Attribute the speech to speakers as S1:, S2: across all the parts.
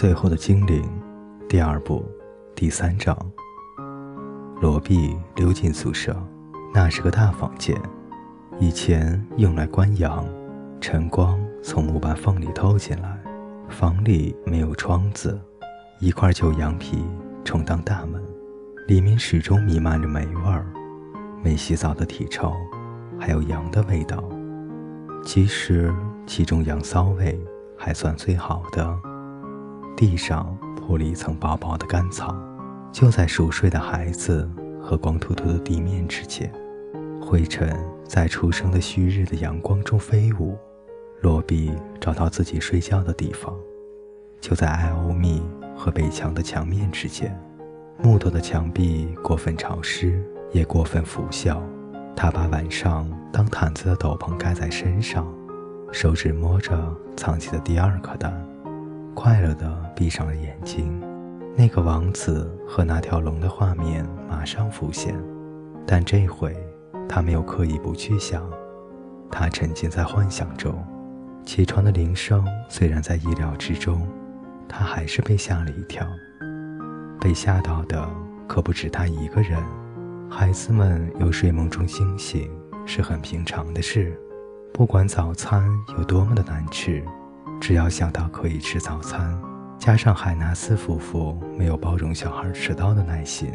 S1: 最后的精灵，第二部，第三章。罗毕溜进宿舍，那是个大房间，以前用来关羊。晨光从木板缝里透进来，房里没有窗子，一块旧羊皮充当大门，里面始终弥漫着霉味儿，没洗澡的体臭，还有羊的味道。其实其中羊骚味还算最好的。地上铺了一层薄薄的干草，就在熟睡的孩子和光秃秃的地面之间，灰尘在初升的旭日的阳光中飞舞。罗比找到自己睡觉的地方，就在艾欧密和北墙的墙面之间。木头的墙壁过分潮湿，也过分腐朽。他把晚上当毯子的斗篷盖在身上，手指摸着藏起的第二颗蛋。快乐地闭上了眼睛，那个王子和那条龙的画面马上浮现，但这回他没有刻意不去想，他沉浸在幻想中。起床的铃声虽然在意料之中，他还是被吓了一跳。被吓到的可不止他一个人，孩子们由睡梦中惊醒是很平常的事，不管早餐有多么的难吃。只要想到可以吃早餐，加上海纳斯夫妇没有包容小孩迟到的耐心，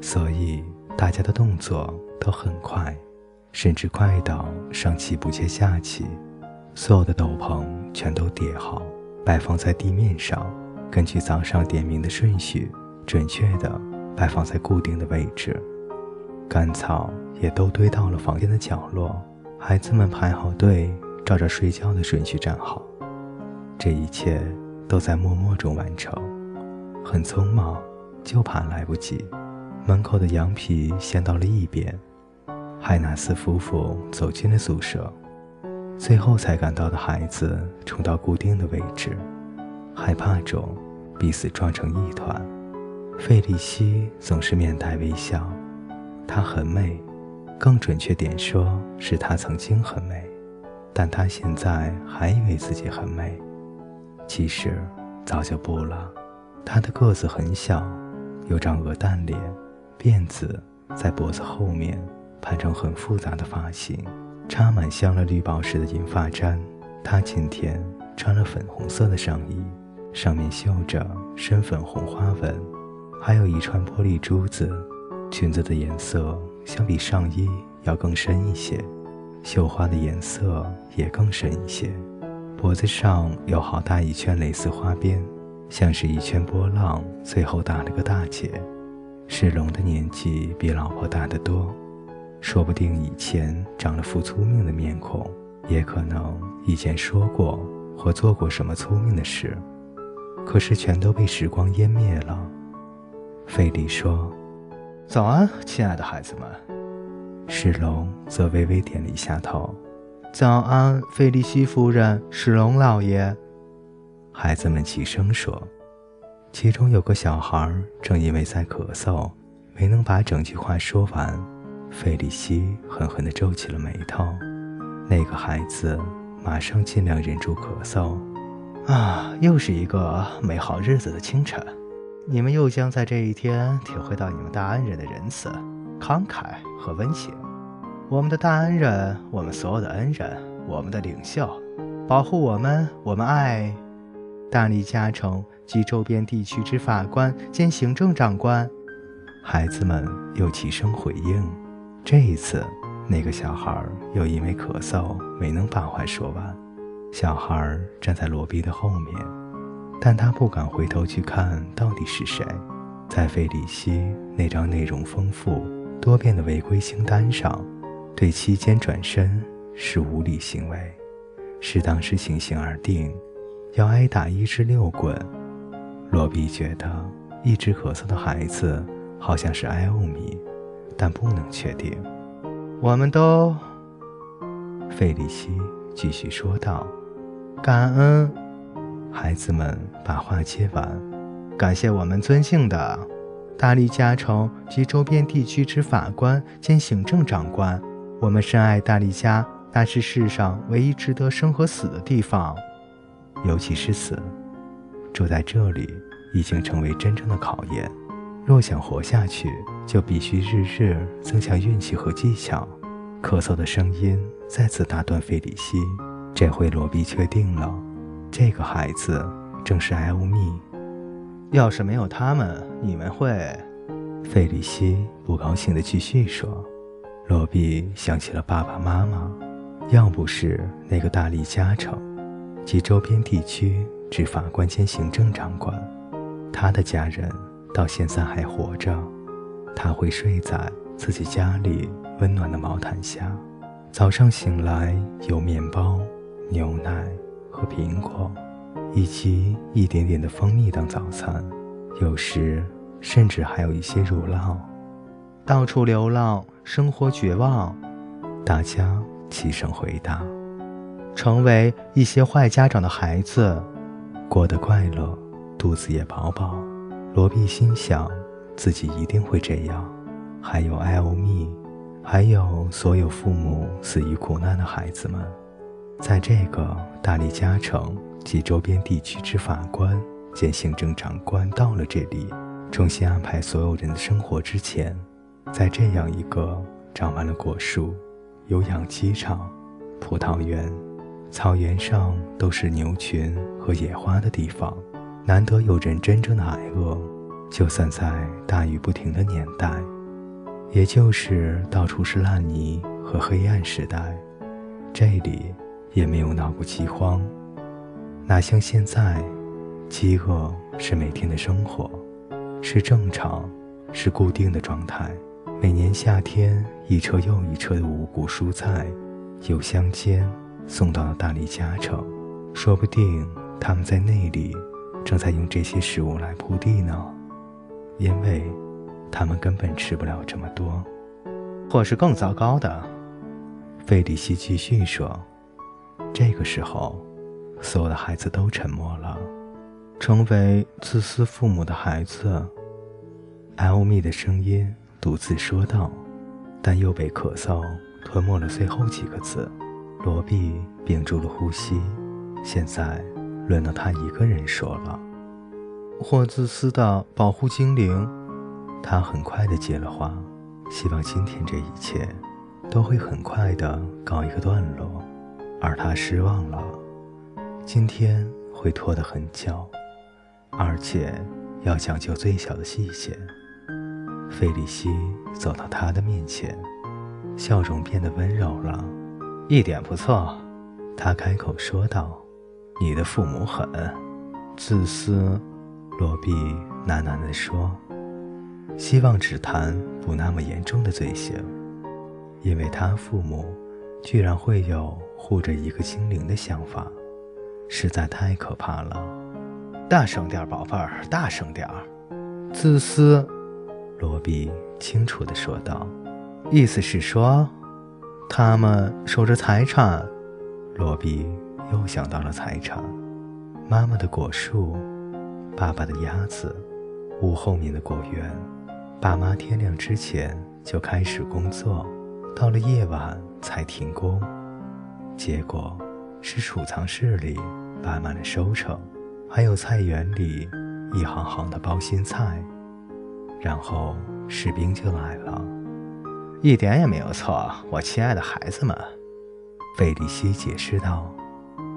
S1: 所以大家的动作都很快，甚至快到上气不接下气。所有的斗篷全都叠好，摆放在地面上，根据早上点名的顺序，准确地摆放在固定的位置。干草也都堆到了房间的角落，孩子们排好队，照着睡觉的顺序站好。这一切都在默默中完成，很匆忙，就怕来不及。门口的羊皮掀到了一边，海纳斯夫妇走进了宿舍，最后才赶到的孩子冲到固定的位置，害怕中彼此撞成一团。费利西总是面带微笑，她很美，更准确点说是她曾经很美，但她现在还以为自己很美。其实早就不了。他的个子很小，有张鹅蛋脸，辫子在脖子后面盘成很复杂的发型，插满镶了绿宝石的银发簪。他今天穿了粉红色的上衣，上面绣着深粉红花纹，还有一串玻璃珠子。裙子的颜色相比上衣要更深一些，绣花的颜色也更深一些。脖子上有好大一圈蕾丝花边，像是一圈波浪，最后打了个大结。世龙的年纪比老婆大得多，说不定以前长了副聪明的面孔，也可能以前说过或做过什么聪明的事，可是全都被时光湮灭了。费利说：“
S2: 早安，亲爱的孩子们。”
S1: 世龙则微微点了一下头。
S2: 早安，费利西夫人，史隆老爷。
S1: 孩子们齐声说。其中有个小孩正因为在咳嗽，没能把整句话说完。费利西狠狠地皱起了眉头。那个孩子马上尽量忍住咳嗽。
S2: 啊，又是一个美好日子的清晨，你们又将在这一天体会到你们大恩人的仁慈、慷慨和温情。我们的大恩人，我们所有的恩人，我们的领袖，保护我们，我们爱大利加城及周边地区之法官兼行政长官。
S1: 孩子们又齐声回应。这一次，那个小孩又因为咳嗽没能把话说完。小孩站在罗宾的后面，但他不敢回头去看到底是谁。在费里希那张内容丰富多变的违规清单上。对期间转身是无理行为，适当时情形而定，要挨打一至六棍。罗比觉得一直咳嗽的孩子好像是艾欧米，但不能确定。
S2: 我们都，
S1: 费里希继续说道：“
S2: 感恩。”
S1: 孩子们把话接完，
S2: 感谢我们尊敬的大利加城及周边地区之法官兼行政长官。我们深爱大利加，那是世上唯一值得生和死的地方，
S1: 尤其是死。住在这里已经成为真正的考验。若想活下去，就必须日日增强运气和技巧。咳嗽的声音再次打断费里希。这回罗比确定了，这个孩子正是艾欧密。
S2: 要是没有他们，你们会……
S1: 费里希不高兴地继续说。罗比想起了爸爸妈妈，要不是那个大力加成及周边地区执法官兼行政长官，他的家人到现在还活着，他会睡在自己家里温暖的毛毯下，早上醒来有面包。牛奶和苹果，以及一点点的蜂蜜当早餐，有时甚至还有一些乳酪。
S2: 到处流浪，生活绝望。
S1: 大家齐声回答：“
S2: 成为一些坏家长的孩子，
S1: 过得快乐，肚子也饱饱。”罗比心想，自己一定会这样。还有艾欧密，还有所有父母死于苦难的孩子们。在这个大力加城及周边地区之法官兼行政长官到了这里，重新安排所有人的生活之前，在这样一个长满了果树、有养鸡场、葡萄园、草原上都是牛群和野花的地方，难得有人真正的挨饿。就算在大雨不停的年代，也就是到处是烂泥和黑暗时代，这里。也没有闹过饥荒，哪像现在，饥饿是每天的生活，是正常，是固定的状态。每年夏天，一车又一车的五谷蔬菜由乡间送到了大理家城，说不定他们在那里正在用这些食物来铺地呢，因为他们根本吃不了这么多，
S2: 或是更糟糕的。
S1: 费里希继续说。这个时候，所有的孩子都沉默了。成为自私父母的孩子，艾欧米的声音独自说道，但又被咳嗽吞没了最后几个字。罗比屏住了呼吸。现在轮到他一个人说了：“
S2: 或自私的保护精灵。”
S1: 他很快的接了话，希望今天这一切都会很快的告一个段落。而他失望了，今天会拖得很久，而且要讲究最小的细节。费里希走到他的面前，笑容变得温柔了。
S2: 一点不错，
S1: 他开口说道：“你的父母很
S2: 自私。”
S1: 罗比喃喃地说：“希望只谈不那么严重的罪行，因为他父母居然会有。”护着一个精灵的想法，实在太可怕了。
S2: 大声点，宝贝儿，大声点儿。自私，
S1: 罗比清楚地说道。
S2: 意思是说，他们守着财产。
S1: 罗比又想到了财产：妈妈的果树，爸爸的鸭子，屋后面的果园。爸妈天亮之前就开始工作，到了夜晚才停工。结果是储藏室里摆满了收成，还有菜园里一行行的包心菜。然后士兵就来了，
S2: 一点也没有错，我亲爱的孩子们，
S1: 费利西解释道。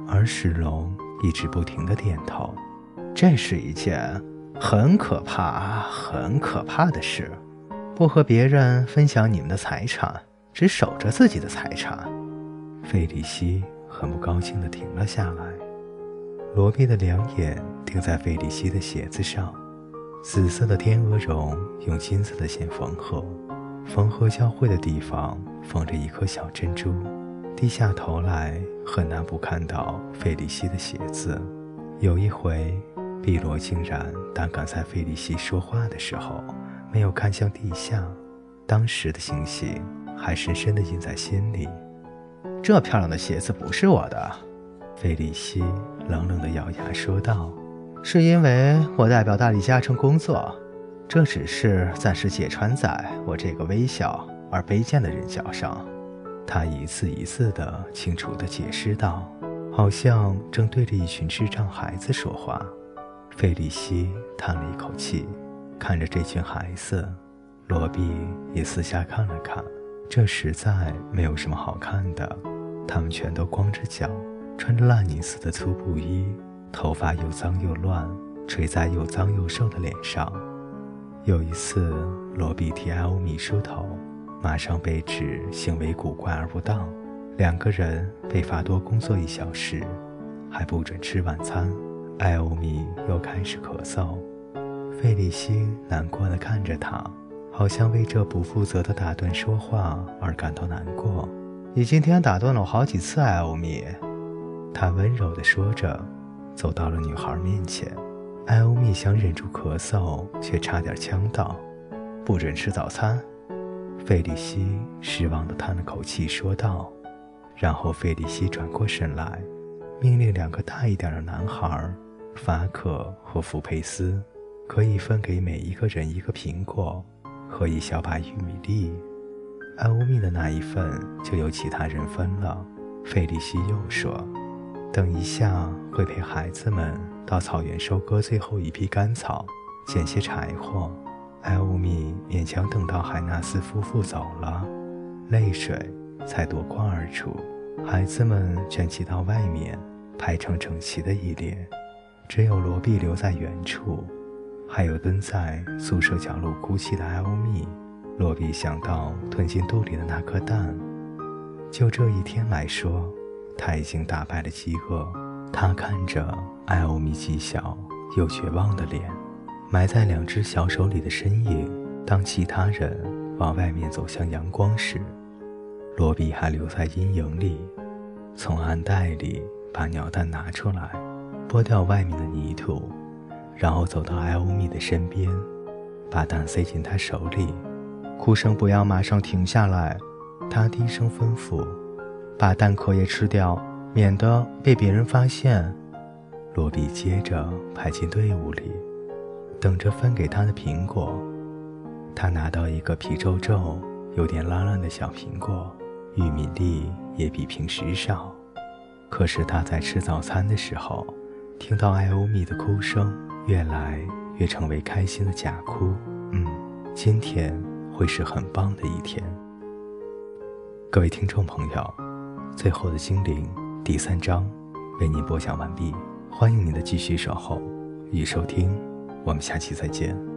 S1: 而史龙一直不停地点头。
S2: 这是一件很可怕、很可怕的事，不和别人分享你们的财产，只守着自己的财产。
S1: 费里希很不高兴地停了下来，罗比的两眼盯在费里希的鞋子上，紫色的天鹅绒用金色的线缝合，缝合交汇的地方放着一颗小珍珠。低下头来，很难不看到费里希的鞋子。有一回，碧罗竟然胆敢在费里希说话的时候没有看向地下，当时的情形还深深地印在心里。
S2: 这漂亮的鞋子不是我的，
S1: 费里希冷冷地咬牙说道：“
S2: 是因为我代表大理嘉诚工作，这只是暂时解穿在我这个微小而卑贱的人脚上。”
S1: 他一次一次地清楚地解释道，好像正对着一群智障孩子说话。
S3: 费利西叹了一口气，看着这群孩子，罗比也四下看了看。这实在没有什么好看的，他们全都光着脚，穿着烂泥似的粗布衣，头发又脏又乱，垂在又脏又瘦的脸上。有一次，罗比替艾欧米梳头，马上被指行为古怪而不当，两个人被罚多工作一小时，还不准吃晚餐。艾欧米又开始咳嗽，费利西难过的看着他。好像为这不负责的打断说话而感到难过。
S1: 你今天打断了我好几次，艾欧米。他温柔地说着，走到了女孩面前。艾欧米想忍住咳嗽，却差点呛到。不准吃早餐。费利西失望地叹了口气说道。然后费利西转过身来，命令两个大一点的男孩，法可和福佩斯，可以分给每一个人一个苹果。和一小把玉米粒，艾欧米的那一份就由其他人分了。费利西又说：“等一下会陪孩子们到草原收割最后一批干草，捡些柴火。”艾欧米勉强等到海纳斯夫妇走了，泪水才夺眶而出。孩子们卷起到外面，排成整齐的一列，只有罗比留在原处。还有蹲在宿舍角落哭泣的艾欧米，罗比想到吞进肚里的那颗蛋。就这一天来说，他已经打败了饥饿。他看着艾欧米既小又绝望的脸，埋在两只小手里的身影。当其他人往外面走向阳光时，罗比还留在阴影里，从暗袋里把鸟蛋拿出来，剥掉外面的泥土。然后走到艾欧米的身边，把蛋塞进他手里。哭声不要马上停下来，他低声吩咐：“把蛋壳也吃掉，免得被别人发现。”罗比接着排进队伍里，等着分给他的苹果。他拿到一个皮皱皱、有点烂烂的小苹果，玉米粒也比平时少。可是他在吃早餐的时候，听到艾欧米的哭声。越来越成为开心的假哭。嗯，今天会是很棒的一天。各位听众朋友，最后的精灵第三章为您播讲完毕，欢迎您的继续守候与收听，我们下期再见。